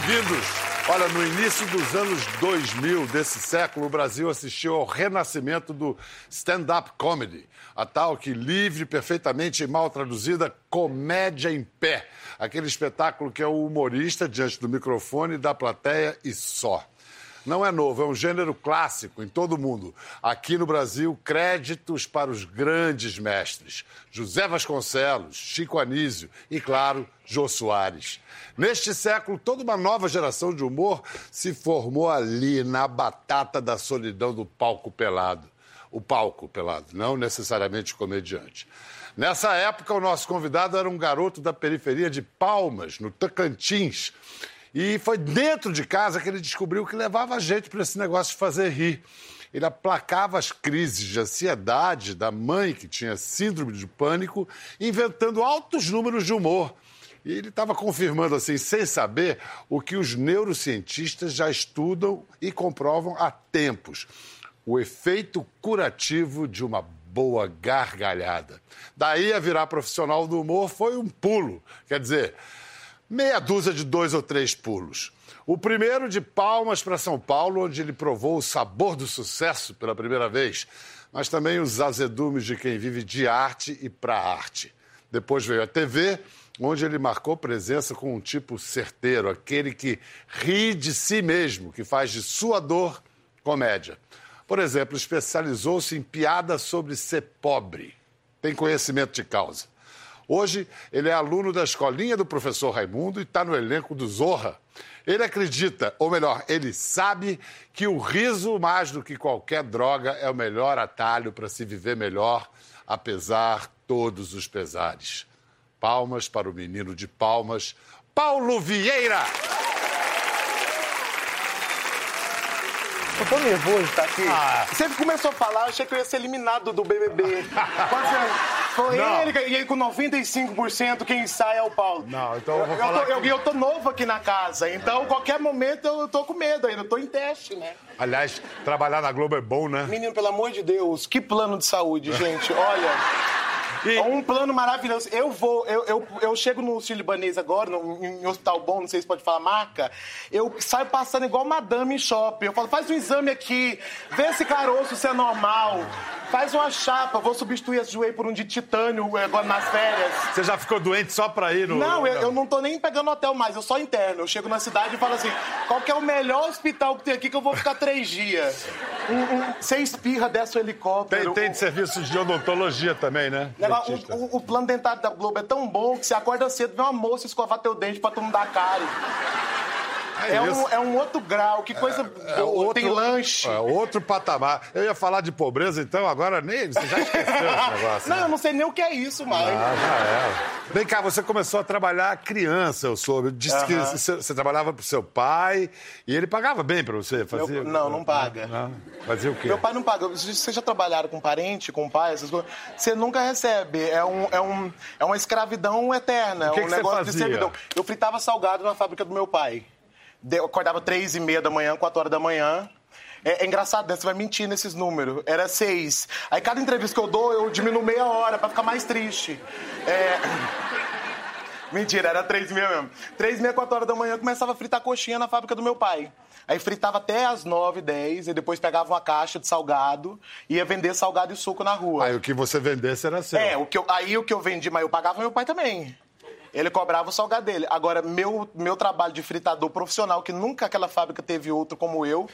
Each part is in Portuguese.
bem-vindos. Olha, no início dos anos 2000 desse século, o Brasil assistiu ao renascimento do stand-up comedy, a tal que livre, perfeitamente e mal traduzida, comédia em pé. Aquele espetáculo que é o humorista diante do microfone da plateia e só. Não é novo, é um gênero clássico em todo o mundo. Aqui no Brasil, créditos para os grandes mestres: José Vasconcelos, Chico Anísio e, claro, Jô Soares. Neste século, toda uma nova geração de humor se formou ali, na batata da solidão do palco pelado. O palco pelado, não necessariamente comediante. Nessa época, o nosso convidado era um garoto da periferia de Palmas, no Tocantins. E foi dentro de casa que ele descobriu que levava gente para esse negócio de fazer rir. Ele aplacava as crises de ansiedade da mãe, que tinha síndrome de pânico, inventando altos números de humor. E ele estava confirmando, assim, sem saber, o que os neurocientistas já estudam e comprovam há tempos: o efeito curativo de uma boa gargalhada. Daí a virar profissional do humor foi um pulo. Quer dizer, meia dúzia de dois ou três pulos. O primeiro de Palmas para São Paulo, onde ele provou o sabor do sucesso pela primeira vez, mas também os azedumes de quem vive de arte e para arte. Depois veio a TV, onde ele marcou presença com um tipo certeiro, aquele que ri de si mesmo, que faz de sua dor comédia. Por exemplo, especializou-se em piada sobre ser pobre. Tem conhecimento de causa. Hoje, ele é aluno da escolinha do professor Raimundo e está no elenco do Zorra. Ele acredita, ou melhor, ele sabe que o riso, mais do que qualquer droga, é o melhor atalho para se viver melhor, apesar todos os pesares. Palmas para o menino de palmas, Paulo Vieira! Eu tô nervoso de estar aqui. Ah. Você começou a falar, achei que eu ia ser eliminado do BBB. Quase foi não. ele, e ele com 95%, quem sai é o Paulo. Não, então eu vou eu, falar. Tô, eu, eu tô novo aqui na casa, então qualquer momento eu tô com medo ainda, eu tô em teste, né? Aliás, trabalhar na Globo é bom, né? Menino, pelo amor de Deus, que plano de saúde, gente. Olha. E... É um plano maravilhoso. Eu vou, eu, eu, eu chego no Libanês agora, no, em, hospital bom, não sei se pode falar marca. Eu saio passando igual madame em shopping. Eu falo, faz um exame aqui, vê se caroço se é normal. Faz uma chapa, vou substituir esse joelho por um de titânio eh, agora nas férias. Você já ficou doente só pra ir no. Não, eu, eu não tô nem pegando hotel mais, eu só interno. Eu chego na cidade e falo assim: qual que é o melhor hospital que tem aqui que eu vou ficar três dias? Um, um, você espirra, desce o helicóptero. Tem, tem de serviços de odontologia também, né? O, o, o, plano dentário da Globo é tão bom que você acorda cedo vê uma moça escovar teu dente pra tu não dar caro. É, é, um, é, um, outro grau, que coisa é, é. Outro, tem lanche. É, outro patamar. Eu ia falar de pobreza, então, agora nem. Você já esqueceu esse negócio. Não, né? eu não sei nem o que é isso mais. Ah, já é. Vem cá, você começou a trabalhar criança, eu soube. Disse uh -huh. que você, você, trabalhava pro seu pai e ele pagava bem pra você? Fazia... Meu, não, não paga. Não. Fazia o quê? Meu pai não paga. Vocês já trabalharam com parente, com pai, essas coisas? Você nunca recebe. É, um, é, um, é uma escravidão eterna. O que um que negócio de servidão. Eu fritava salgado na fábrica do meu pai. Eu acordava três e meia da manhã, quatro horas da manhã. É, é, engraçado, né? Você vai mentir nesses números. Era seis. Aí cada entrevista que eu dou, eu diminuo meia hora pra ficar mais triste. É... Mentira, era três e meia mesmo. Três e meia, quatro horas da manhã, eu começava a fritar coxinha na fábrica do meu pai. Aí fritava até as nove, dez, e depois pegava uma caixa de salgado e ia vender salgado e suco na rua. Aí o que você vendesse era seu. É, o que eu, aí o que eu vendi, mas eu pagava meu pai também. Ele cobrava o salgado dele. Agora, meu, meu trabalho de fritador profissional, que nunca aquela fábrica teve outro como eu,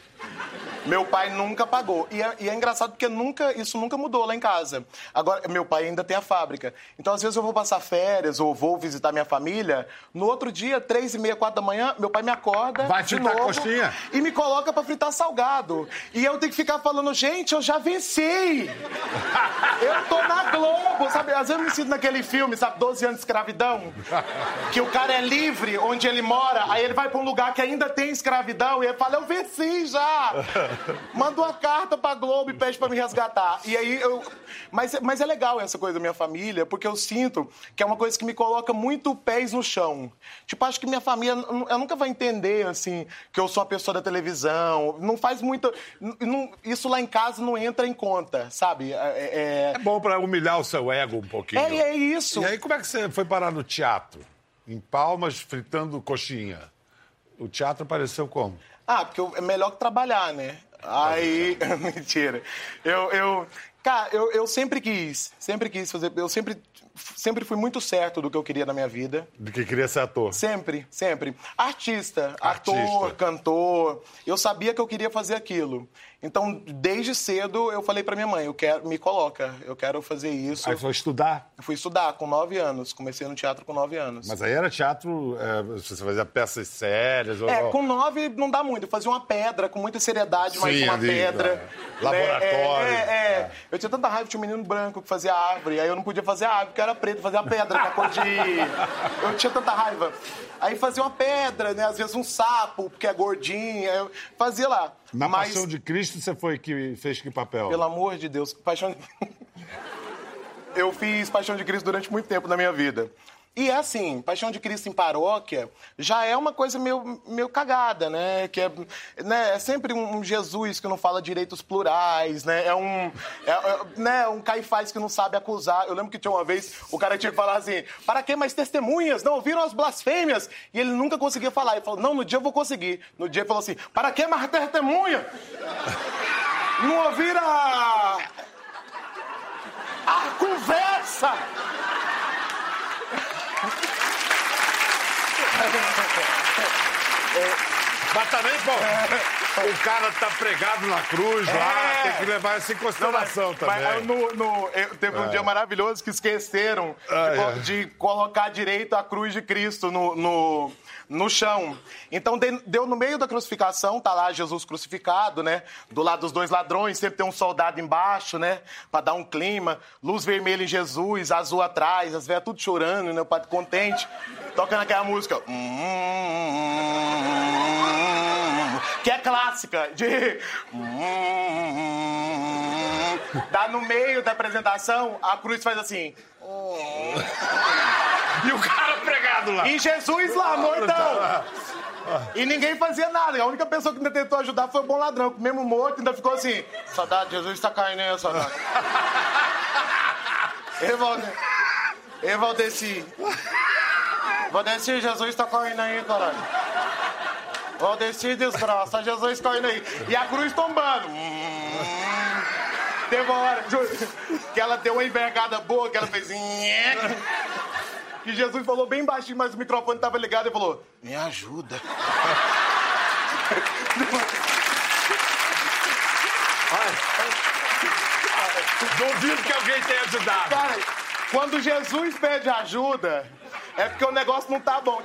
meu pai nunca pagou. E é, e é, engraçado porque nunca, isso nunca mudou lá em casa. Agora, meu pai ainda tem a fábrica. Então, às vezes, eu vou passar férias ou vou visitar minha família. No outro dia, três e meia, quatro da manhã, meu pai me acorda. Vai de fritar novo, coxinha. E me coloca para fritar salgado. E eu tenho que ficar falando, gente, eu já venci. eu tô na Globo, sabe? Às vezes eu me sinto naquele filme, sabe? 12 anos de escravidão. Que o cara é livre onde ele mora, aí ele vai pra um lugar que ainda tem escravidão e ele fala, eu venci já. Manda uma carta pra Globo e pede pra me resgatar. E aí eu. Mas, mas é legal essa coisa da minha família, porque eu sinto que é uma coisa que me coloca muito pés no chão. Tipo, acho que minha família eu nunca vai entender, assim, que eu sou uma pessoa da televisão. Não faz muito. Não, isso lá em casa não entra em conta, sabe? É, é... é bom pra humilhar o seu ego um pouquinho. É, é isso. E aí, como é que você foi parar no teatro? Em Palmas, fritando coxinha? O teatro apareceu como? Ah, porque é melhor que trabalhar, né? Aí. Mentira. Eu, eu. Cara, eu, eu sempre quis, sempre quis fazer. Eu sempre, sempre fui muito certo do que eu queria na minha vida. De que queria ser ator. Sempre, sempre. Artista, Artista. ator, cantor. Eu sabia que eu queria fazer aquilo. Então, desde cedo, eu falei pra minha mãe: eu quero, me coloca, eu quero fazer isso. Aí foi estudar. Eu fui estudar com nove anos. Comecei no teatro com nove anos. Mas aí era teatro, é, você fazia peças sérias. ou- É, com nove não dá muito. Eu fazia uma pedra com muita seriedade, mas Sim, uma ali, pedra. é. Laboratório. É, é, é. Eu tinha tanta raiva, tinha um menino branco que fazia árvore. Aí eu não podia fazer a árvore, porque era preto, fazia a pedra com a cor de. Eu tinha tanta raiva. Aí fazia uma pedra, né? Às vezes um sapo, porque é gordinho. aí Eu fazia lá. Na mas, Paixão de Cristo, você foi que fez que papel? pelo amor de Deus, paixão. Eu fiz Paixão de Cristo durante muito tempo na minha vida. E assim, Paixão de Cristo em paróquia já é uma coisa meio, meio cagada, né? Que é, né? é sempre um, um Jesus que não fala direitos plurais, né? É um, é, é, né? um caifás que não sabe acusar. Eu lembro que tinha uma vez o cara tinha que falar assim: para que mais testemunhas? Não ouviram as blasfêmias? E ele nunca conseguia falar. Ele falou: não, no dia eu vou conseguir. No dia ele falou assim: para que mais testemunha? Não ouviram a. a conversa! え Mas também, pô, o cara tá pregado na cruz lá, É. tem que levar isso em consideração Mas, também. mas no- no- eu- teve um dia maravilhoso que esqueceram Ah, de, é. de colocar direito a cruz de Cristo no, no, no chão. Então de- deu no meio da crucificação, tá lá Jesus crucificado, né? Do lado dos dois ladrões, sempre tem um soldado embaixo, né? Pra dar um clima. Luz vermelha em Jesus, azul atrás, as velhas tudo chorando, né? O padre contente. Tocando aquela música. Que é clássica, de. Dá no meio da apresentação, a cruz faz assim. E o cara pregado lá. E Jesus lá, mortão! E ninguém fazia nada. A única pessoa que ainda tentou ajudar foi o bom ladrão, que mesmo morto ainda ficou assim: Saudade, Jesus tá caindo aí, saudade. Ei, Valde... Ei, Valdeci. Valdeci, Jesus tá caindo aí, caralho. Valdeci, desgraça, Jesus caindo aí. E a cruz tombando. Hum. Teve uma hora juro, que ela deu uma envergada boa, que ela fez. nheque. E Jesus falou bem baixinho, mas o microfone tava ligado e falou: Me ajuda. Duvido que alguém tenha ajudado. Cara, quando Jesus pede ajuda, é porque o negócio não tá bom.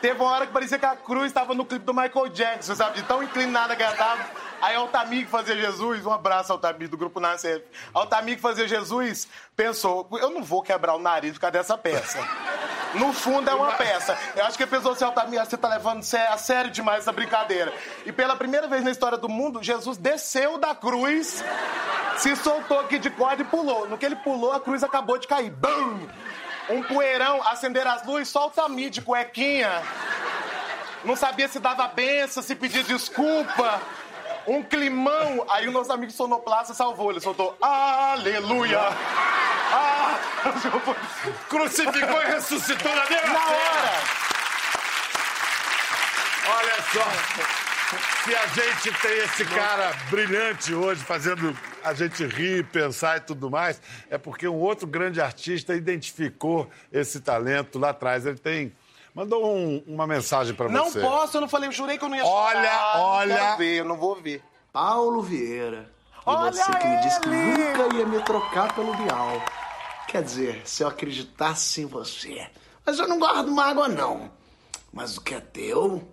Teve uma hora que parecia que a cruz estava no clipe do Michael Jackson, sabe? De tão inclinada que ela tava. Aí Altamir que fazia Jesus, um abraço Altamir do grupo Nascer. Altamir que fazia Jesus pensou, eu não vou quebrar o nariz por causa dessa peça. No fundo é uma peça. Eu acho que ele pensou assim, Altamir, você tá levando a sério demais essa brincadeira. E pela primeira vez na história do mundo, Jesus desceu da cruz, se soltou aqui de corda e pulou. No que ele pulou, a cruz acabou de cair. Bum! Um poeirão, acender as luzes, só o Altamir de cuequinha. Não sabia se dava benção, se pedia desculpa. Um climão. Aí o nosso amigo sonoplasta salvou. Ele soltou Aleluia. Ah! Crucificou e ressuscitou na mesma Na hora. Olha só. Se a gente tem esse cara brilhante hoje, fazendo a gente rir, pensar e tudo mais, é porque um outro grande artista identificou esse talento lá atrás. Ele tem. Mandou um- uma mensagem pra Não você. posso, eu não falei, eu jurei que eu não ia Olha, chorar. Não olha. Quero ver, eu não vou ver. Paulo Vieira. E Olha você que me disse que ele! nunca ia me trocar pelo Bial. Quer dizer, se eu acreditasse em você. Mas eu não guardo mágoa, não. Mas o que é teu,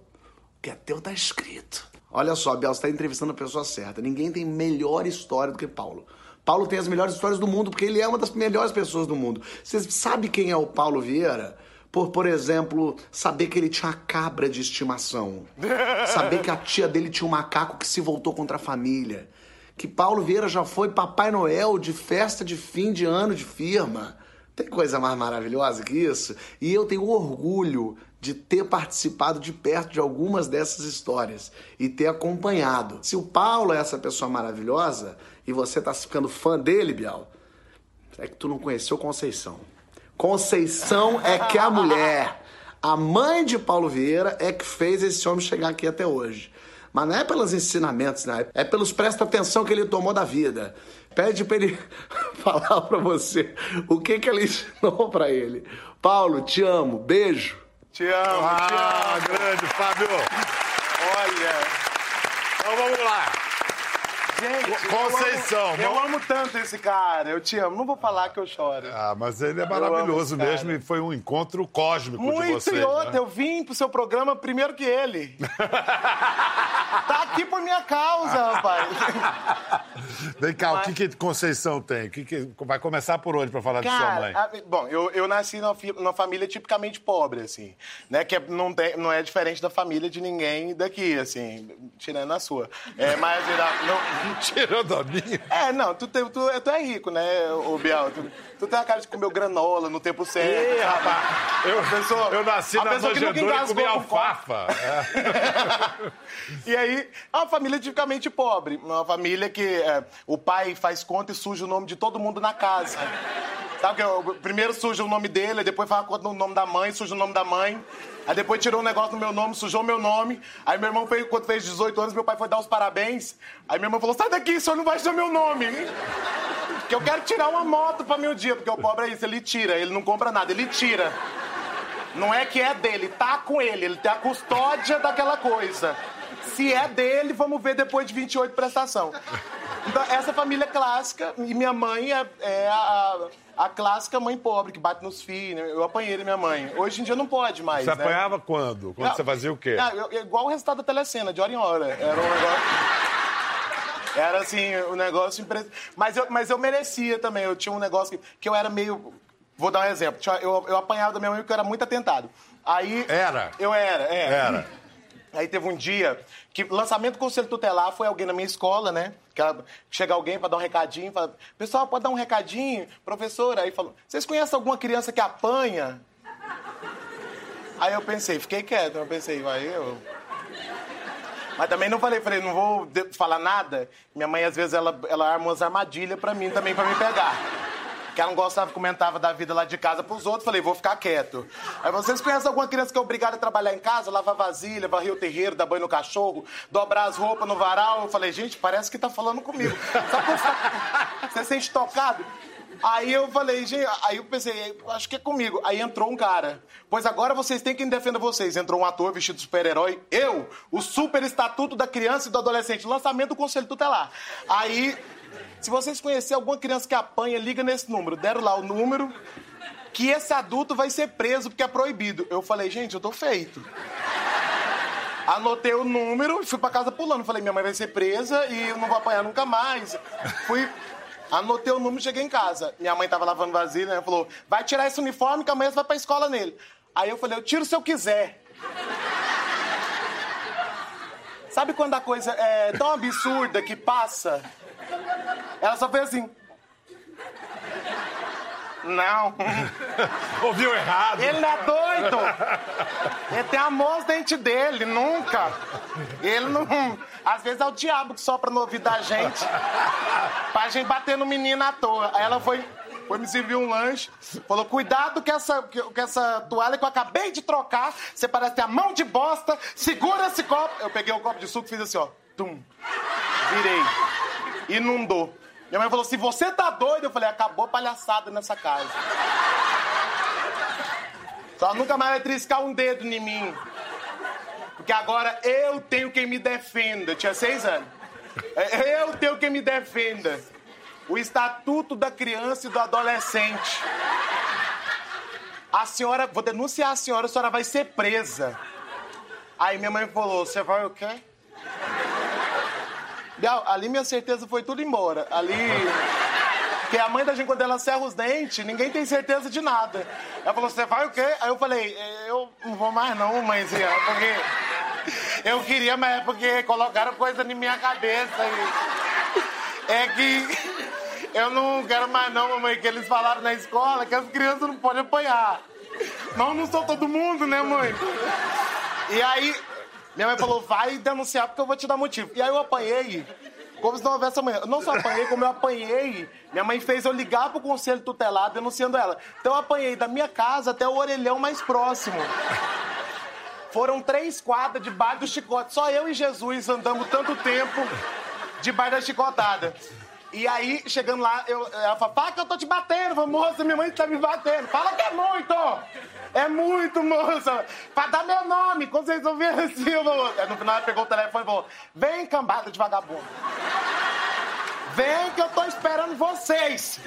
que é teu tá escrito. Olha só, Bial, você tá entrevistando a pessoa certa. Ninguém tem melhor história do que Paulo. Paulo tem as melhores histórias do mundo, porque ele é uma das melhores pessoas do mundo. Você sabe quem é o Paulo Vieira? Por, por exemplo, saber que ele tinha uma cabra de estimação. Saber que a tia dele tinha um macaco que se voltou contra a família. Que Paulo Vieira já foi Papai Noel de festa de fim de ano de firma. Tem coisa mais maravilhosa que isso? E eu tenho orgulho de ter participado de perto de algumas dessas histórias e ter acompanhado. Se o Paulo é essa pessoa maravilhosa e você tá ficando fã dele, Bial, é que tu não conheceu Conceição. Conceição é que é a mulher. A mãe de Paulo Vieira é que fez esse homem chegar aqui até hoje. Mas não é pelos ensinamentos, né? É pelos presta atenção que ele tomou da vida. Pede pra ele falar pra você o que que ele ensinou pra ele. Paulo, te amo. Beijo. Te amo, Ah, te amo. grande, Fábio. Olha. Então vamos lá. Gente, Conceição, eu amo, eu amo tanto esse cara. Eu te amo. Não vou falar que eu choro. Ah, mas ele é maravilhoso esse cara. mesmo e foi um encontro cósmico de Muito vocês. e outra, né? eu vim pro seu programa primeiro que ele. aqui por minha causa, rapaz. Vem cá, o que, que Conceição tem? Que que... Vai começar por onde pra falar de sua mãe? Cara, a- bom, eu, eu nasci numa, fi- numa família tipicamente pobre, assim, né? Que é- não, tem, não é diferente da família de ninguém daqui, assim, tirando a sua. É, mas, não, Tirando a minha. É, não, tu, tu, tu é rico, né, ô Biel? Tu, tu tem a cara de comer granola no tempo certo. Sabe? rapaz, eu, pessoa- eu nasci na manjedoura e comi alfafa. É. E aí, é uma família tipicamente pobre. Uma família que é, o pai faz conta e suja o nome de todo mundo na casa. Sabe que eu- primeiro suja o nome dele, depois faz conta no nome da mãe, suja o nome da mãe. Aí depois tirou um negócio no meu nome, sujou meu nome. Aí meu irmão, fez, quando fez 18 anos, meu pai foi dar os parabéns. Aí meu irmão falou, sai daqui, o senhor não vai tirar meu nome. Que eu quero tirar uma moto pra meu dia, porque o pobre é isso, ele tira, ele não compra nada, ele tira. Não é que é dele, tá com ele, ele tem a custódia daquela coisa. Se é dele, vamos ver depois de 28 prestação. Então, essa família clássica, e minha mãe é, é a, a clássica mãe pobre, que bate nos filhos. Eu apanhei da minha mãe. Hoje em dia não pode mais. Você né? apanhava quando? Quando Não, você fazia o quê? ah, eu- igual o resultado da telecena, de hora em hora. Era um negócio. Era assim, o um negócio mas, eu, mas eu merecia também. Eu tinha um negócio que, que eu era meio. Vou dar um exemplo. Eu, eu apanhava da minha mãe porque eu era muito atentado. Aí. Era? Eu era, é. Era. Aí teve um dia que lançamento do conselho tutelar foi alguém na minha escola, né? Que ela- chega alguém para dar um recadinho, fala, pessoal, pode dar um recadinho, professora? Aí falou, vocês conhecem alguma criança que apanha? Aí eu pensei, fiquei quieto, eu pensei, vai, eu. Mas também não falei, falei, não vou falar nada. Minha mãe, às vezes, ela, ela arma umas armadilhas pra mim também, pra me pegar. Que ela não gostava, comentava da vida lá de casa pros outros, falei, vou ficar quieto. Aí vocês conhecem alguma criança que é obrigada a trabalhar em casa, lavar vasilha, varrer o terreiro, dar banho no cachorro, dobrar as roupas no varal? Eu falei, gente, parece que tá falando comigo. Sabe você, você sente tocado? Aí eu falei, gente, aí eu pensei, acho que é comigo. Aí entrou um cara. Pois agora vocês têm quem defenda vocês. Entrou um ator vestido de super-herói. Eu, o super estatuto da criança e do adolescente. Lançamento do Conselho Tutelar. Aí, se vocês conhecerem alguma criança que apanha, liga nesse número. Deram lá o número. Que esse adulto vai ser preso porque é proibido. Eu falei, gente, eu tô feito. Anotei o número e fui pra casa pulando. Falei, minha mãe vai ser presa e eu não vou apanhar nunca mais. Fui. Anotei o número cheguei em casa. Minha mãe tava lavando vasilha, né? Falou, vai tirar esse uniforme que amanhã você vai pra escola nele. Aí eu falei, eu tiro se eu quiser. Sabe quando a coisa é tão absurda que passa? Ela só fez assim. Não. Ouviu errado. Ele não é doido! Ele tem amor nos dentes dele, nunca! Ele não. Às vezes é o diabo que sopra no ouvido da gente. Pra gente bater no menino à toa. Aí ela foi, foi me servir um lanche, falou: cuidado que essa, que essa toalha que eu acabei de trocar, você parece ter a mão de bosta, segura esse copo. Eu peguei o copo de suco e fiz assim, ó. Tum. Virei. Inundou. Minha mãe falou: se você tá doido, eu falei, acabou palhaçada nessa casa. Só nunca mais vai triscar um dedo em mim. Porque agora eu tenho quem me defenda. Eu tinha seis anos. É, Eu tenho quem me defenda. O Estatuto da Criança e do Adolescente. A senhora, vou denunciar a senhora, a senhora vai ser presa. Aí minha mãe falou: você vai o quê? Bial, ali minha certeza foi tudo embora. Ali. Porque a mãe da gente, quando ela serra os dentes, ninguém tem certeza de nada. Ela falou, você vai o quê? Aí eu falei, eu não vou mais não, mãezinha, porque eu queria, mas é porque colocaram coisa na minha cabeça. E... É que eu não quero mais não, mamãe, que eles falaram na escola que as crianças não podem apanhar. Não, não sou todo mundo, né, mãe? E aí, minha mãe falou, vai denunciar porque eu vou te dar motivo. E aí eu apanhei, como se não houvesse amanhã. Não só apanhei, como eu apanhei. Minha mãe fez eu ligar pro conselho tutelar denunciando ela. Então eu apanhei da minha casa até o orelhão mais próximo. Foram três quadras debaixo do chicote. Só eu e Jesus andamos tanto tempo debaixo da chicotada. E aí, chegando lá, eu, ela fala, fala que eu tô te batendo. Moça, minha mãe tá me batendo. Fala que é muito! É muito, moça! Pra dar meu nome, quando vocês ouviram assim, eu vou... Aí, no final ela pegou o telefone e falou, vem, cambada de vagabundo. Vem que eu tô esperando vocês.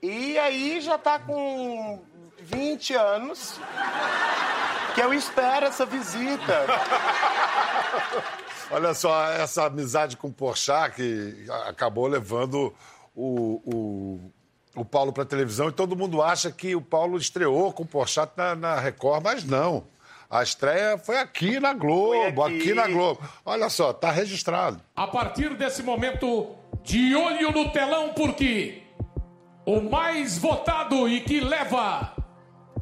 E aí já tá com 20 anos que eu espero essa visita. Olha só, essa amizade com o Porchat que acabou levando o, o, o Paulo para televisão e todo mundo acha que o Paulo estreou com o Porchat na, na Record, mas não. A estreia foi aqui na Globo, aqui. aqui. na Globo. Olha só, tá registrado. A partir desse momento, de olho no telão, porque o mais votado e que leva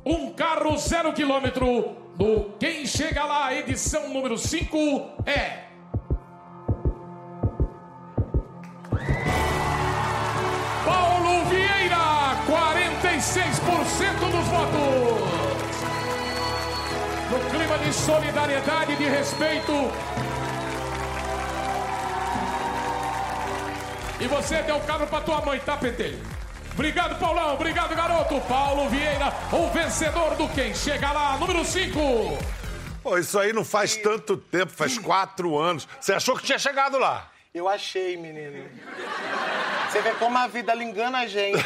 um carro zero quilômetro do Quem Chega Lá, edição número 5, é Clima de solidariedade e de respeito. E você deu o carro pra tua mãe, tá, Pentelho? Obrigado, Paulão. Obrigado, garoto. Paulo Vieira, o vencedor do Quem Chega Lá, número 5. Pô, isso aí não faz tanto tempo, faz quatro anos. Você achou que tinha chegado lá? Eu achei, menino. Você vê como a vida engana a gente.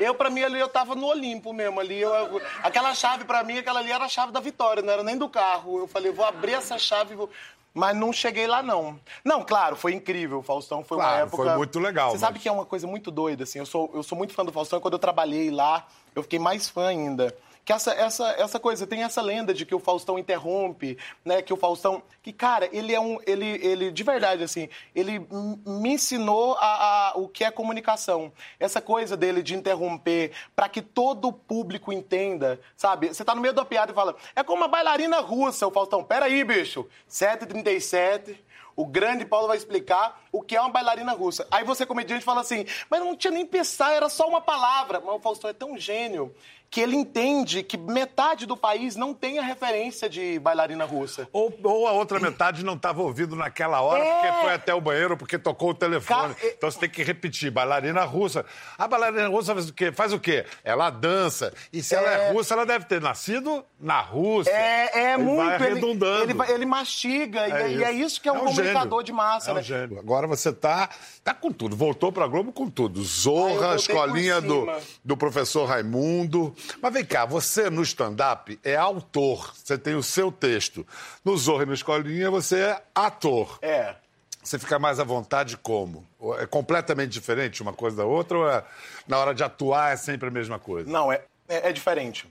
Eu, pra mim, ali, eu tava no Olimpo mesmo. Ali, eu, eu- aquela chave, pra mim, aquela ali era a chave da vitória, não era nem do carro. Eu falei, vou abrir essa chave e vou... Mas não cheguei lá, não. Não, claro, foi incrível. O Faustão foi uma Claro, época... foi muito legal, Você sabe mas- que é uma coisa muito doida, assim. Eu sou, eu sou muito fã do Faustão. e Quando eu trabalhei lá, eu fiquei mais fã ainda. Que essa, essa, essa coisa, tem essa lenda de que o Faustão interrompe, né? Que o Faustão... Que, cara, ele é um... Ele, ele de verdade, assim, ele me ensinou a, a- o que é comunicação. Essa coisa dele de interromper para que todo o público entenda, sabe? Você tá no meio da piada e fala, é como uma bailarina russa, o Faustão. Peraí, bicho. 7h37... O grande Paulo vai explicar o que é uma bailarina russa. Aí você, comediante, fala assim, mas não tinha nem pensar, era só uma palavra. Mas o Faustão é tão gênio que ele entende que metade do país não tem a referência de bailarina russa. Ou, ou a outra metade não estava ouvindo naquela hora É. porque foi até o banheiro, porque tocou o telefone. Ca- é- Então você tem que repetir. Bailarina russa. A bailarina russa faz o quê? Faz o quê? Ela dança. E se ela é russa, ela deve ter nascido na Rússia. É, é Ele muito. Vai ele, arredondando. ele, vai- ele mastiga, e, é, e é isso que é um um comunicador gênio. de massa, é um né? gênio. Agora você tá, tá com tudo. Voltou pra Globo com tudo. Ah, Zorra, voltei escolinha do, do professor Raimundo. Mas vem cá, você no stand-up é autor. Você tem o seu texto. No Zorra e no Escolinha você é ator. É. Você fica mais à vontade como? É completamente diferente uma coisa da outra ou é, na hora de atuar é sempre a mesma coisa? Não, é, é, é diferente.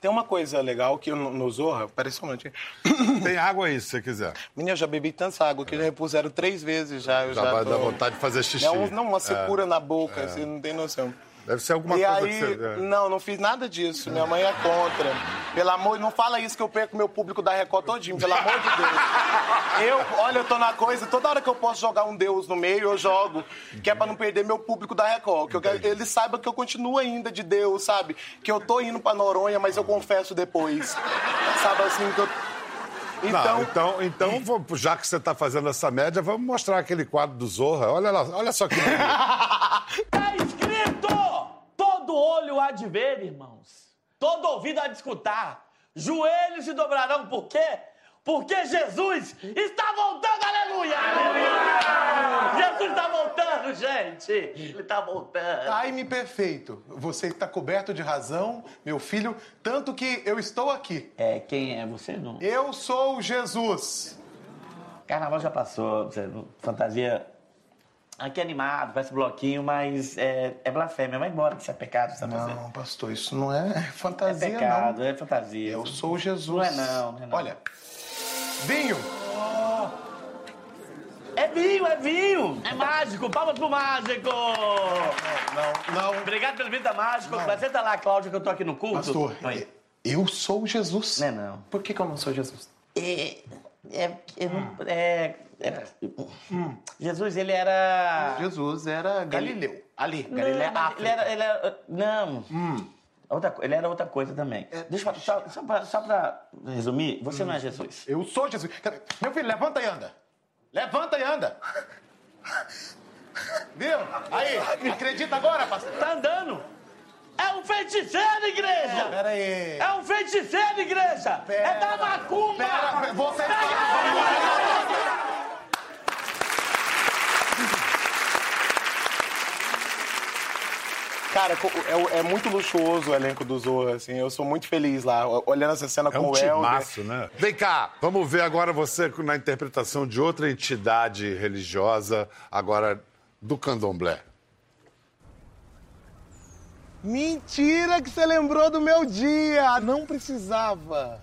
Tem uma coisa legal que no, no Zorra, um momentinho. Tem água aí, se você quiser. Menina, eu já bebi tanta água que já repuseram três vezes já. Eu Já, já vai tô- dar vontade de fazer xixi. É um- não, uma secura É. na boca, você não tem noção. Deve ser alguma e coisa aí, que você... é. não, não fiz nada disso. Minha mãe é contra. Pelo amor, não fala isso que eu perco meu público da Record todinho, pelo amor de Deus. Eu, olha, eu tô na coisa, toda hora que eu posso jogar um Deus no meio, eu jogo, que é pra não perder meu público da Record. Que eu quero, ele saiba que eu continuo ainda de Deus, sabe? Que eu tô indo pra Noronha, mas eu confesso depois. Sabe assim, que eu... Não, Então, então, então vamos- já que você está fazendo essa média, vamos mostrar aquele quadro do Zorra. Olha lá, olha só que. Tá! Todo olho há de ver, irmãos. Todo ouvido há de escutar. Joelhos se dobrarão, por quê? Porque Jesus está voltando, aleluia! Aleluia! Jesus está voltando, gente! Ele está voltando. Time perfeito. Você está coberto de razão, meu filho, tanto que eu estou aqui. É, quem é você, não? Eu sou Jesus. Carnaval já passou, fantasia... Aqui é animado, parece bloquinho, mas é, é blasfêmia. Vai embora que isso é pecado, você tá fazendo. Não, pastor, isso não é É fantasia, pecado, não. é fantasia. Eu sou Jesus. Não é não, não é não. Olha, vinho. É vinho, é vinho! É mágico! Palmas pro mágico! Não, não. Obrigado pela visita mágico. Mas senta lá, Cláudio, que eu tô aqui no culto. Pastor, Oi. eu sou Jesus. Não é não. Por que, que eu não sou Jesus? É, é, é, não- é- é- Jesus, ele era... Jesus era Galileu. Ali, Galileu. Não, ele era... Ele era não. Outra co- ele era outra coisa também. Deixa eu falar, só, só, pra, só pra resumir, você não é Jesus. Eu sou Jesus. Meu filho, levanta e anda. Levanta e anda. Viu? Aí, acredita agora, pastor? Tá andando! É um feiticeiro, igreja! Pera aí. É um feiticeiro, igreja! É da macumba! Pera, você Cara, é, é muito luxuoso o elenco do Zorra, assim. Eu sou muito feliz lá, olhando essa cena É com um o Helder. timaço, né? Vem cá, vamos ver agora você na interpretação de outra entidade religiosa, agora do candomblé. Mentira que você lembrou do meu dia! Não precisava.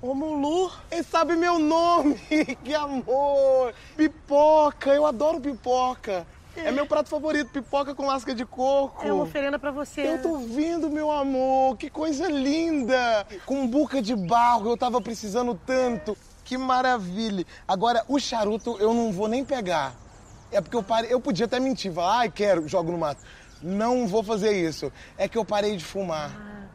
Ô, Mulu, ele sabe meu nome! Que amor! Pipoca, eu adoro pipoca. É meu prato favorito, pipoca com lasca de coco. É uma oferenda pra você. Eu tô vendo, meu amor, que coisa linda! Com buca de barro, eu tava precisando tanto. Que maravilha! Agora, o charuto eu não vou nem pegar. É porque eu parei, eu podia até mentir, falar, ai, quero, jogo no mato. Não vou fazer isso. É que eu parei de fumar.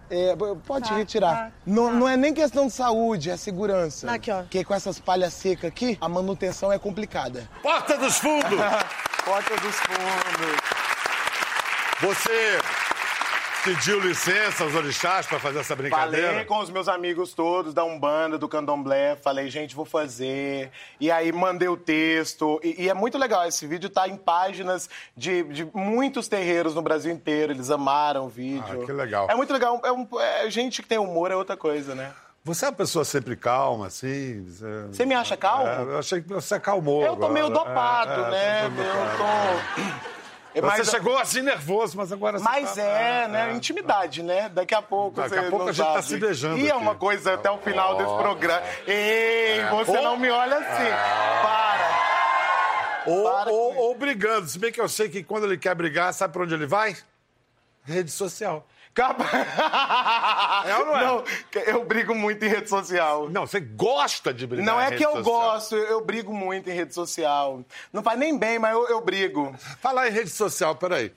É, pode Tá, retirar. tá, não, não é nem questão de saúde, é segurança. Aqui, ó. Porque com essas palhas secas aqui, a manutenção é complicada. Porta dos Fundos! Porta dos fundos. Você pediu licença aos orixás para fazer essa brincadeira? Falei com os meus amigos todos da Umbanda, do Candomblé. Falei, gente, vou fazer. E aí mandei o texto. E, e é muito legal. Esse vídeo tá em páginas de, de muitos terreiros no Brasil inteiro. Eles amaram o vídeo. Ah, que legal. É muito legal. É, um- é gente que tem humor é outra coisa, né? Você é uma pessoa sempre calma, assim? Você, Você me acha calmo? É, eu achei que você acalmou. eu tô meio agora. dopado, É, é, né? Eu tô. Você Mas- chegou assim nervoso, mas agora você Mas tá- é, né? Intimidade, né? Daqui a pouco Daqui você a pouco não a gente tá sabe. se beijando E é uma coisa até o final desse programa. Ei, você Ou- não me olha assim. Para. Ou, Para ou brigando. Se bem que eu sei que quando ele quer brigar, sabe pra onde ele vai? Rede social. Capa... É ou não é? Não, eu brigo muito em rede social. Não, você gosta de brigar Não é que eu social. gosto, eu brigo muito em rede social. Não faz nem bem, mas eu, eu brigo. Falar em rede social, peraí.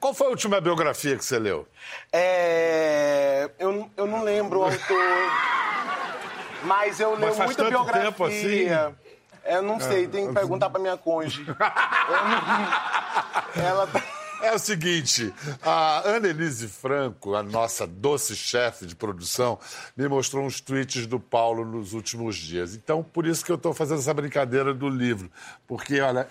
Qual foi a última biografia que você leu? É... Eu, eu não lembro o autor, mas eu leio faz muita tanto biografia. tempo assim? É, Eu não sei, tem que perguntar pra minha cônjuge. Eu não- Ela tá... É o seguinte, a Annelise Franco, a nossa doce chefe de produção, me mostrou uns tweets do Paulo nos últimos dias. Então, por isso que eu estou fazendo essa brincadeira do livro. Porque, olha,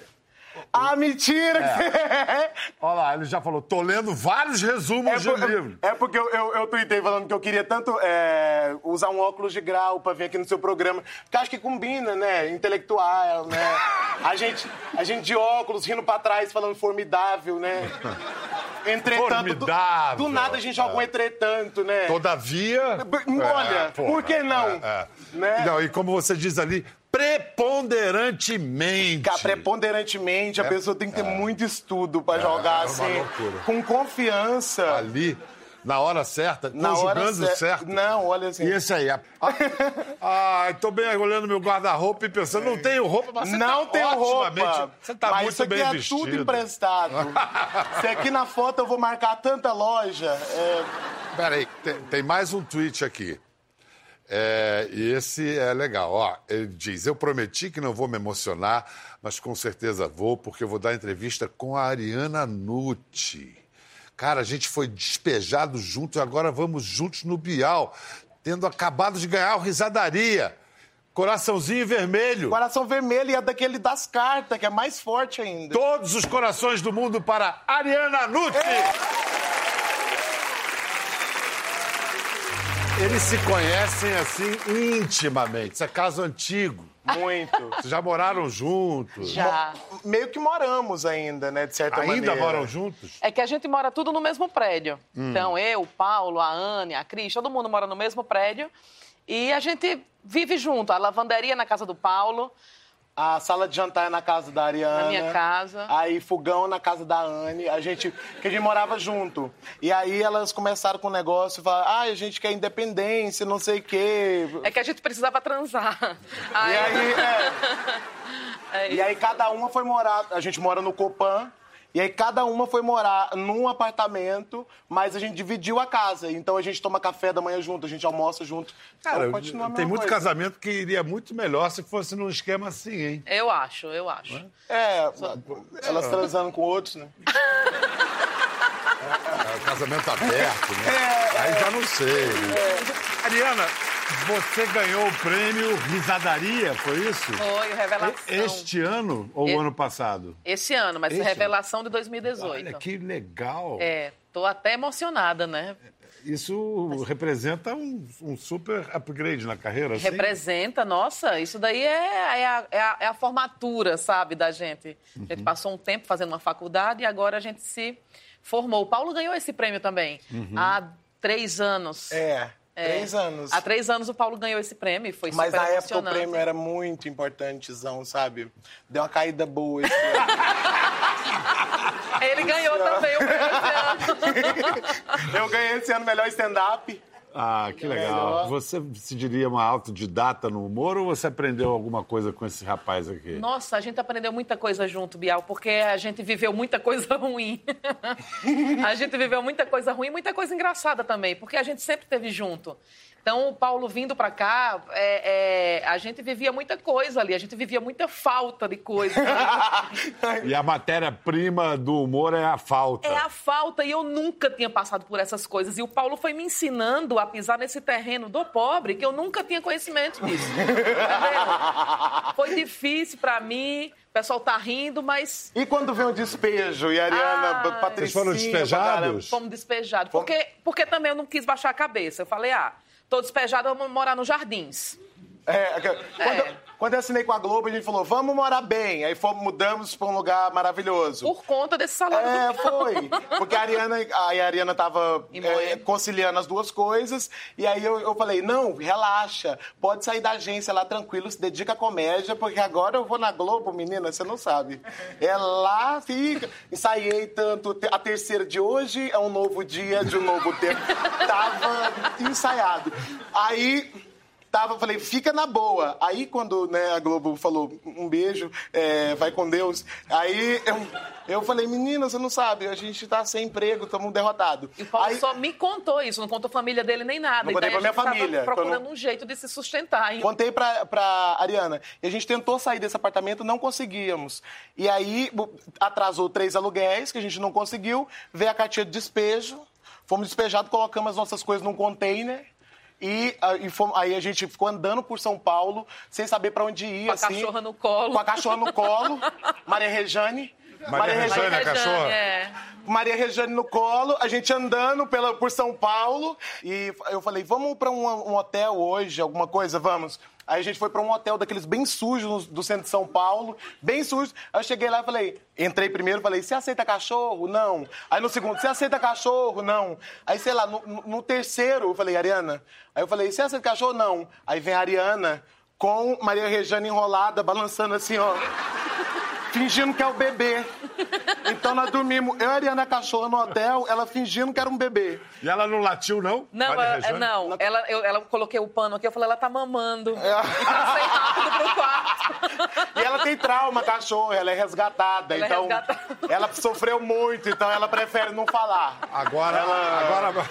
Ah, mentira! É. olha lá, ele já falou, tô lendo vários resumos É, de por- livro. é porque eu, eu, eu tuitei falando que eu queria tanto é, usar um óculos de grau pra vir aqui no seu programa. Porque acho que combina, né? Intelectual, né? A gente, a gente de óculos, rindo pra trás, falando formidável, né? Entretanto, do- Formidável. Do, nada a gente joga um entretanto, né? Todavia... Olha, É, porra, por que não? é, é. Né? Não, e como você diz ali, preponderantemente. Cara, preponderantemente, a pessoa tem que ter muito estudo pra jogar é uma assim, loucura. com confiança. Ali, na hora certa, na hora conjugando cer- certo. Não, olha assim. E esse aí? Ah, ah, tô bem olhando meu guarda-roupa e pensando, não tenho roupa, mas você não tá tenho roupa. Você tá mas muito isso aqui bem é vestido. tudo emprestado. Se aqui na foto eu vou marcar tanta loja. é, Peraí, tem, tem mais um tweet aqui. É, e esse é legal. Ó, ele diz: Eu prometi que não vou me emocionar, mas com certeza vou, porque eu vou dar entrevista com a Ariana Nucci. Cara, a gente foi despejado junto e agora vamos juntos no Bial, tendo acabado de ganhar o Risadaria. Coraçãozinho vermelho. Coração vermelho e é daquele das cartas, que é mais forte ainda. Todos os corações do mundo para Ariana Nucci. Eles se conhecem assim intimamente. Isso é caso antigo. Muito. Vocês já moraram juntos? Já. Meio que moramos ainda, né, de certa Ainda maneira. moram juntos? É que a gente mora tudo no mesmo prédio. Hum. Então, eu, o Paulo, a Anne, a Cris, todo mundo mora no mesmo prédio. E a gente vive junto. A lavanderia na casa do Paulo, A sala de jantar é na casa da Ariana. na minha casa. Aí fogão na casa da Anne, a gente, que a gente morava junto. E aí elas começaram com o negócio, falaram, ah, a gente quer independência, não sei o quê. É que a gente precisava transar. E aí, é, É e aí cada uma foi morar, a gente mora no Copan, E aí cada uma foi morar num apartamento, mas a gente dividiu a casa. Então a gente toma café da manhã junto, a gente almoça junto. Cara, então, continua tem muito coisa. casamento que iria muito melhor se fosse num esquema assim, hein? Eu acho, eu acho. É, elas transando com outros, né? É, casamento aberto, né? Aí já não sei. Né? Ariana, você ganhou o prêmio Risadaria, foi isso? Foi, o Revelação. Este ano ou E- o ano passado? Esse ano, mas Esse? Revelação de 2018. Olha que legal. É, tô até emocionada, né? Isso representa um, um super upgrade na carreira, assim? Representa, nossa, isso daí é, é, a, é a- é a formatura, sabe, da gente. A Uhum. gente passou um tempo fazendo uma faculdade e agora a gente se formou. O Paulo ganhou esse prêmio também, Uhum. há três anos. É, É. três anos. Há três anos o Paulo ganhou esse prêmio e foi Mas super na época o prêmio era muito importantezão, sabe? Deu uma caída boa esse ano. Ele ganhou também o prêmio esse ano. Eu ganhei esse ano melhor stand-up. Ah, que legal. Você se diria uma autodidata no humor ou você aprendeu alguma coisa com esse rapaz aqui? Nossa, a gente aprendeu muita coisa junto, Bial, porque a gente viveu muita coisa ruim. a gente viveu muita coisa ruim e muita coisa engraçada também, porque a gente sempre esteve junto. Então, o Paulo vindo pra cá, é, é, a gente vivia muita coisa ali, a gente vivia muita falta de coisa. E a matéria-prima do humor é a falta. É a falta, e eu nunca tinha passado por essas coisas. E o Paulo foi me ensinando a pisar nesse terreno do pobre, que eu nunca tinha conhecimento disso. Entendeu? Foi difícil pra mim, o pessoal tá rindo, mas E quando vem o despejo e a Ariana, Ah. Patricinha... Vocês foram despejados? fomos despejados. Porque, porque também eu não quis baixar a cabeça. Eu falei, ah, tô despejada, vamos morar nos jardins. É, quando, eu- quando eu assinei com a Globo, a gente falou, vamos morar bem. Aí fomos, mudamos pra um lugar maravilhoso. Por conta desse salário É, foi. Porque a Ariana, a Ariana tava é, conciliando as duas coisas. E aí eu, eu falei, não, relaxa. Pode sair da agência lá tranquilo, se dedica à comédia, porque agora eu vou na Globo, menina, você não sabe. É lá, fica. Ensaiei tanto. A terceira de hoje é um novo dia de um novo tempo. Tava ensaiado. Aí... Tava, eu falei, fica na boa. Aí, quando né, a Globo falou um beijo, é, vai com Deus, aí eu, eu falei, menina, você não sabe, a gente tá sem emprego, estamos derrotados. E o Paulo Aí, só me contou isso, não contou a família dele nem nada. Não contei daí pra minha família, procurando quando- um jeito de se sustentar. hein? Contei pra, pra Ariana. E a gente tentou sair desse apartamento, não conseguíamos. E aí atrasou três aluguéis, que a gente não conseguiu. Veio a cartinha de despejo. Fomos despejados, colocamos as nossas coisas num container. E, e fomos- aí a gente ficou andando por São Paulo, sem saber pra onde ir. Com a assim, cachorra no colo. Com a cachorra no colo. Maria Rejane. Maria Rejane, a Maria cachorra? é. Maria Rejane no colo, a gente andando pela, por São Paulo. E eu falei, vamos pra um, um hotel hoje, alguma coisa? Vamos. Aí a gente foi pra um hotel daqueles bem sujos do centro de São Paulo, bem sujos. Aí eu cheguei lá e falei, entrei primeiro, falei, você aceita cachorro? Não. Aí no segundo, você aceita cachorro? Não. Aí, sei lá, no, no- no terceiro, eu falei, Ariana. Aí eu falei, você aceita cachorro? Não. Aí vem a Ariana com Maria Rejane enrolada, balançando assim, ó fingindo que é o bebê. Então nós dormimos, eu e a Ariana Cachorra no hotel, ela fingindo que era um bebê. E ela não latiu, não? Não, ela, não. Ela, eu, ela coloquei o pano aqui, eu falei, ela tá mamando. É. Passei rápido pro quarto. E ela tem trauma, cachorro, ela é resgatada. Ela é então, resgatada. ela sofreu muito, então ela prefere não falar. Agora, agora, agora,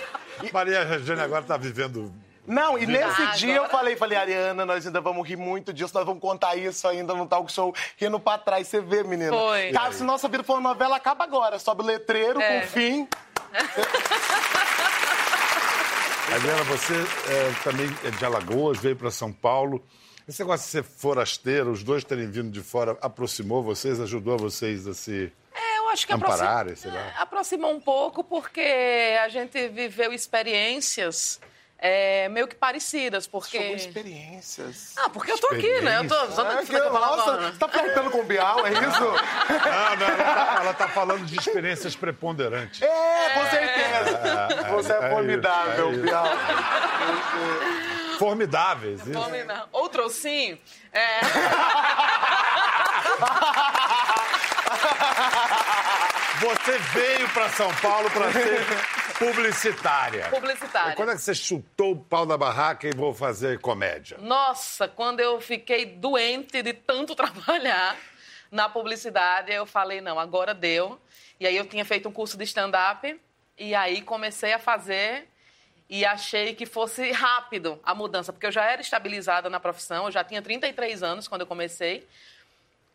Maria Regina agora está vivendo. Não, e nesse Ah, dia eu agora- falei, falei, Ariana, nós ainda vamos rir muito disso, nós vamos contar isso ainda no talk show, rindo pra trás, você vê, menina. Foi. Cara, se nossa vida for uma novela, acaba agora. Sobe o letreiro É. com fim. Adriana, você é, também é de Alagoas, veio para São Paulo. Esse negócio de ser forasteiro, os dois terem vindo de fora, aproximou vocês, ajudou vocês a se. É, eu acho que Ampararem, aproxima- sei lá. é, aproximou um pouco porque a gente viveu experiências é, meio que parecidas, porque... Jogou experiências. Ah, porque eu tô aqui, né? Eu tô É isso que, eu nossa, você tá flertando com o Bial, é isso? Não, não, ela tá, ela tá falando de experiências preponderantes. É, com certeza. Você é, é formidável, isso, é isso. Bial. Formidáveis. Isso. Não. Outro sim. É, Você veio para São Paulo para ser publicitária. publicitária. Quando é que você chutou o pau da barraca e vou fazer comédia? Nossa, quando eu fiquei doente de tanto trabalhar, na publicidade. Eu falei, não, agora deu. E aí eu tinha feito um curso de stand-up. E aí comecei a fazer e achei que fosse rápido a mudança, porque eu já era estabilizada na profissão, eu já tinha 33 anos quando eu comecei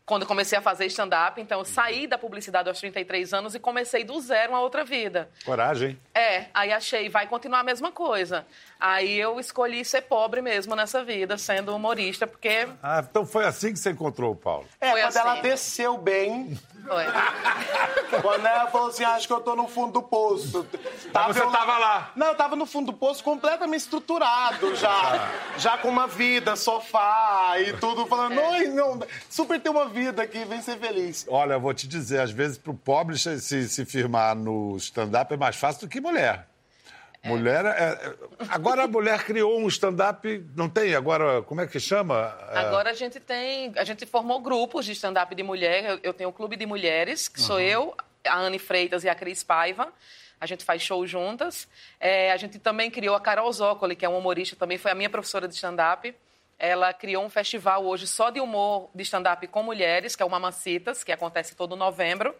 quando comecei a fazer stand-up. Então, eu saí da publicidade aos 33 anos e comecei do zero uma outra vida. Coragem. É, aí achei, vai continuar a mesma coisa. Aí eu escolhi ser pobre mesmo nessa vida, sendo humorista, porque. Ah, então foi assim que você encontrou o Paulo. É, Foi quando assim. ela desceu bem, Foi. quando ela falou assim, acho que eu tô no fundo do poço. Mas você eu tava lá. Não, eu tava no fundo do poço completamente estruturado já. Já com uma vida, sofá e tudo, falando, É. não, não, super ter uma vida aqui, vem ser feliz. Olha, eu vou te dizer, às vezes pro pobre se, se firmar no stand-up é mais fácil do que mulher. Mulher é... é- Agora a mulher criou um stand-up, não tem? Agora, como é que chama? É, Agora a gente tem. A gente formou grupos de stand-up de mulher. Eu, eu tenho o Clube de Mulheres, que sou eu, a Anne Freitas e a Cris Paiva. A gente faz show juntas. É, a gente também criou a Carol Zócoli, que é uma humorista, também foi a minha professora de stand-up. Ela criou um festival hoje só de humor de stand-up com mulheres, que é o Mamacitas, que acontece todo novembro.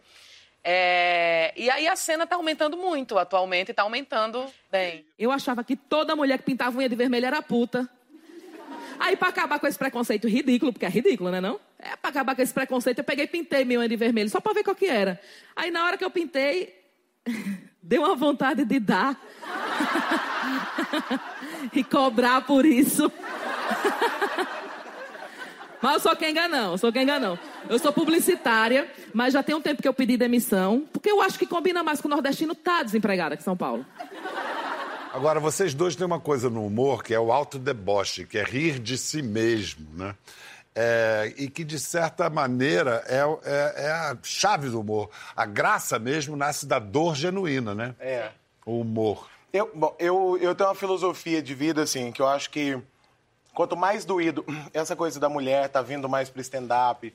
É, e aí a cena está aumentando muito atualmente, está aumentando bem. Eu achava que toda mulher que pintava unha de vermelho era puta. Aí, pra acabar com esse preconceito ridículo, porque é ridículo, né não? É, pra acabar com esse preconceito, eu peguei e pintei minha unha de vermelho, só pra ver qual que era. Aí, na hora que eu pintei, deu uma vontade de dar. e cobrar por isso. Mas eu sou quem não, eu sou quem não. Eu sou publicitária, mas já tem um tempo que eu pedi demissão, porque eu acho que combina mais com o nordestino tá desempregado aqui em São Paulo. Agora, vocês dois têm uma coisa no humor que é o autodeboche, que é rir de si mesmo, né? É, e que, de certa maneira, é, é- é a chave do humor. A graça mesmo nasce da dor genuína, né? É. O humor. Eu, bom, eu, eu tenho uma filosofia de vida, assim, que eu acho que quanto mais doído essa coisa da mulher tá vindo mais pro stand-up,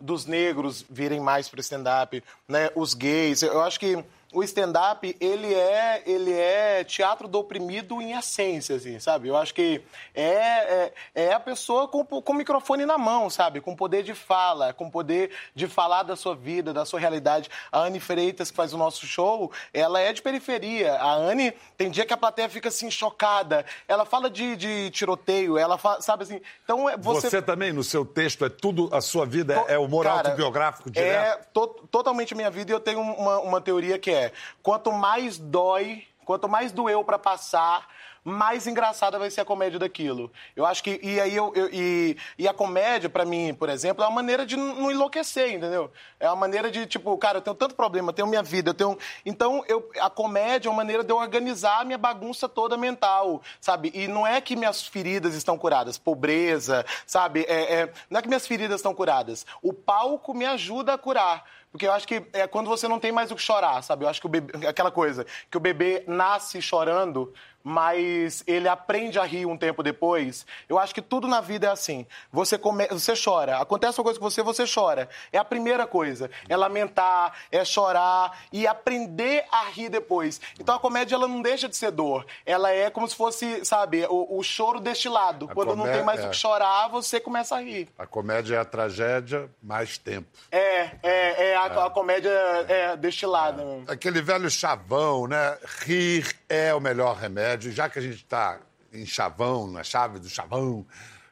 dos negros virem mais pro stand-up, né, os gays, eu acho que o stand-up, ele é, ele é teatro do oprimido em essência, assim, sabe? Eu acho que é, é, é a pessoa com, com o microfone na mão, sabe? Com poder de fala, com poder de falar da sua vida, da sua realidade. A Anne Freitas, que faz o nosso show, ela é de periferia. A Anne, tem dia que a plateia fica, assim, chocada. Ela fala de, de tiroteio, ela fala, sabe assim... Então, é- Você... você... também, no seu texto, é tudo, a sua vida é, é humor Cara, autobiográfico É direto? to- totalmente minha vida e eu tenho uma, uma teoria que é: quanto mais dói, quanto mais doeu pra passar, mais engraçada vai ser a comédia daquilo. Eu acho que. E aí eu. eu- e, e a comédia, pra mim, por exemplo, é uma maneira de não enlouquecer, entendeu? É uma maneira de, tipo, cara, eu tenho tanto problema, eu tenho minha vida, eu tenho. Então, eu, a comédia é uma maneira de eu organizar a minha bagunça toda mental, sabe? E não é que minhas feridas estão curadas, pobreza, sabe? É, é- não é que minhas feridas estão curadas. O palco me ajuda a curar. Porque eu acho que é quando você não tem mais o que chorar, sabe? Eu acho que o bebê, aquela coisa, que o bebê nasce chorando, mas ele aprende a rir um tempo depois. Eu acho que tudo na vida é assim. Você, come, você chora, acontece uma coisa com você, você chora. É a primeira coisa. É lamentar, é chorar e aprender a rir depois. Então a comédia, ela não deixa de ser dor. Ela é como se fosse, sabe, o, o choro destilado. A Quando não comé- tem mais é. o que chorar, você começa a rir. A comédia é a tragédia, mais tempo. É, é, é a, a comédia é destilada. mesmo. Aquele velho chavão, né? Rir é o melhor remédio. Já que a gente está em chavão, na chave do chavão,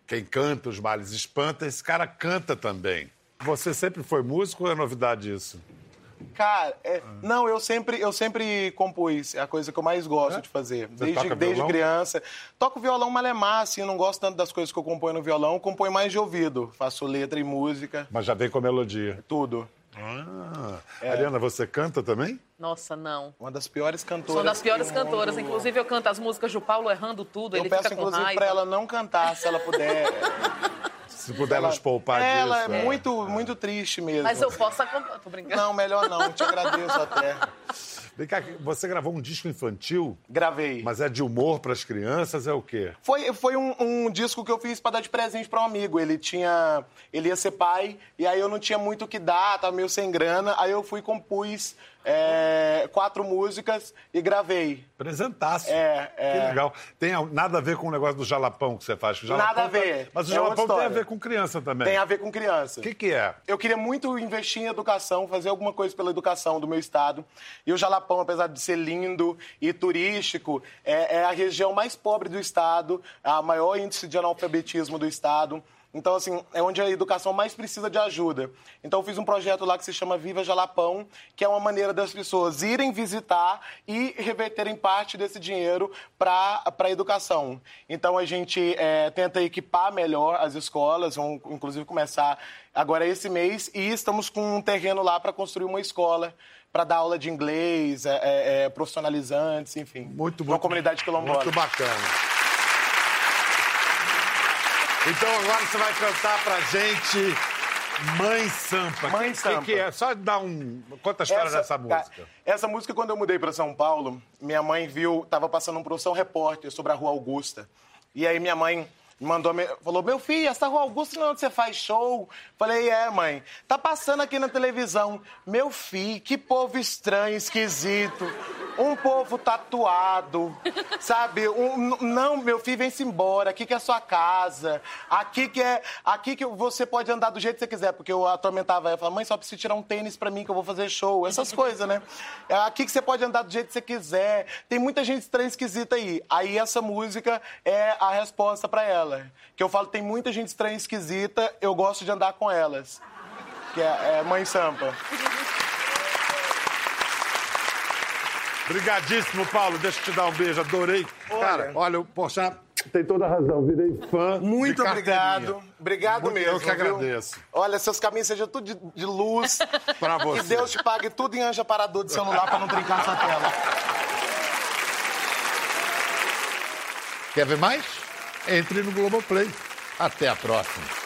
quem canta os males espanta, esse cara canta também. Você sempre foi músico ou é novidade isso? Cara, é- não, eu sempre, eu sempre compus. É a coisa que eu mais gosto de fazer. Desde, toca desde violão? criança. Toco violão malemar, assim, não gosto tanto das coisas que eu componho no violão. Componho mais de ouvido. Faço letra e música, Mas já vem com a melodia. tudo. Ah. É. Ariana, você canta também? Nossa, não. Uma das piores cantoras. Sou das piores cantoras. Inclusive, eu canto as músicas do Paulo errando tudo. Eu ele peço, fica com inclusive, raiva. pra ela não cantar, se ela puder. Se puder nos poupar ela disso. é muito, muito triste mesmo. Mas eu posso acompanhar. Tô brincando. Não, melhor não. Te agradeço até. Vem cá, você gravou um disco infantil, Gravei. mas é de humor para as crianças, é o quê? Foi, foi um, um disco que eu fiz pra dar de presente pra um amigo. Ele tinha. Ele ia ser pai, e aí eu não tinha muito o que dar, tava meio sem grana. Aí eu fui e compus é, quatro músicas e gravei. Presentaço. É, é. Que legal. Tem nada a ver com o negócio do jalapão que você faz. que jalapão Nada a tá- ver. Mas o É jalapão tem a ver com criança também. Tem a ver com criança. O que, que é? Eu queria muito investir em educação, fazer alguma coisa pela educação do meu estado. E o Jalapão, apesar de ser lindo e turístico, é, é a região mais pobre do estado, a maior índice de analfabetismo do estado. Então, assim, é onde a educação mais precisa de ajuda. Então, eu fiz um projeto lá que se chama Viva Jalapão, que é uma maneira das pessoas irem visitar e reverterem parte desse dinheiro para a educação. Então, a gente é, tenta equipar melhor as escolas, vão inclusive começar agora esse mês, e estamos com um terreno lá para construir uma escola para dar aula de inglês, é, é, é, profissionalizantes, enfim. Muito, Uma muito. comunidade quilombola. Muito bacana. Então agora você vai cantar pra gente Mãe Sampa. Mãe Que- Sampa. Que, que é? Só dar um. Conta a história dessa música. essa música, quando eu mudei para São Paulo, minha mãe viu, tava passando um produção repórter sobre a Rua Augusta. E aí minha mãe mandou, falou, meu filho, essa Rua Augusta não é onde você faz show? Falei, é, mãe. Tá passando aqui na televisão. Meu filho, que povo estranho, esquisito. Um povo tatuado, sabe? Um- não, meu filho, vem-se embora. Aqui que é sua casa. Aqui que é. Aqui que você pode andar do jeito que você quiser. Porque eu atormentava ela. Falava, mãe, só preciso tirar um tênis pra mim que eu vou fazer show. Essas coisas, né? É aqui que você pode andar do jeito que você quiser. Tem muita gente estranha esquisita aí. Aí essa música é a resposta pra ela. Que eu falo, tem muita gente estranha esquisita, eu gosto de andar com elas. Que é, é Mãe Sampa. Obrigadíssimo, Paulo. Deixa eu te dar um beijo. Adorei. Cara, olha, o Porchat tem toda a razão. Virei fã. Muito obrigado. Obrigado Muito- mesmo. eu que viu? agradeço. Olha, seus caminhos sejam tudo de, de luz. Pra você. Que Deus te pague tudo em anja parador de celular pra não trincar sua tela. Quer ver mais? Entre no Globoplay. Até a próxima.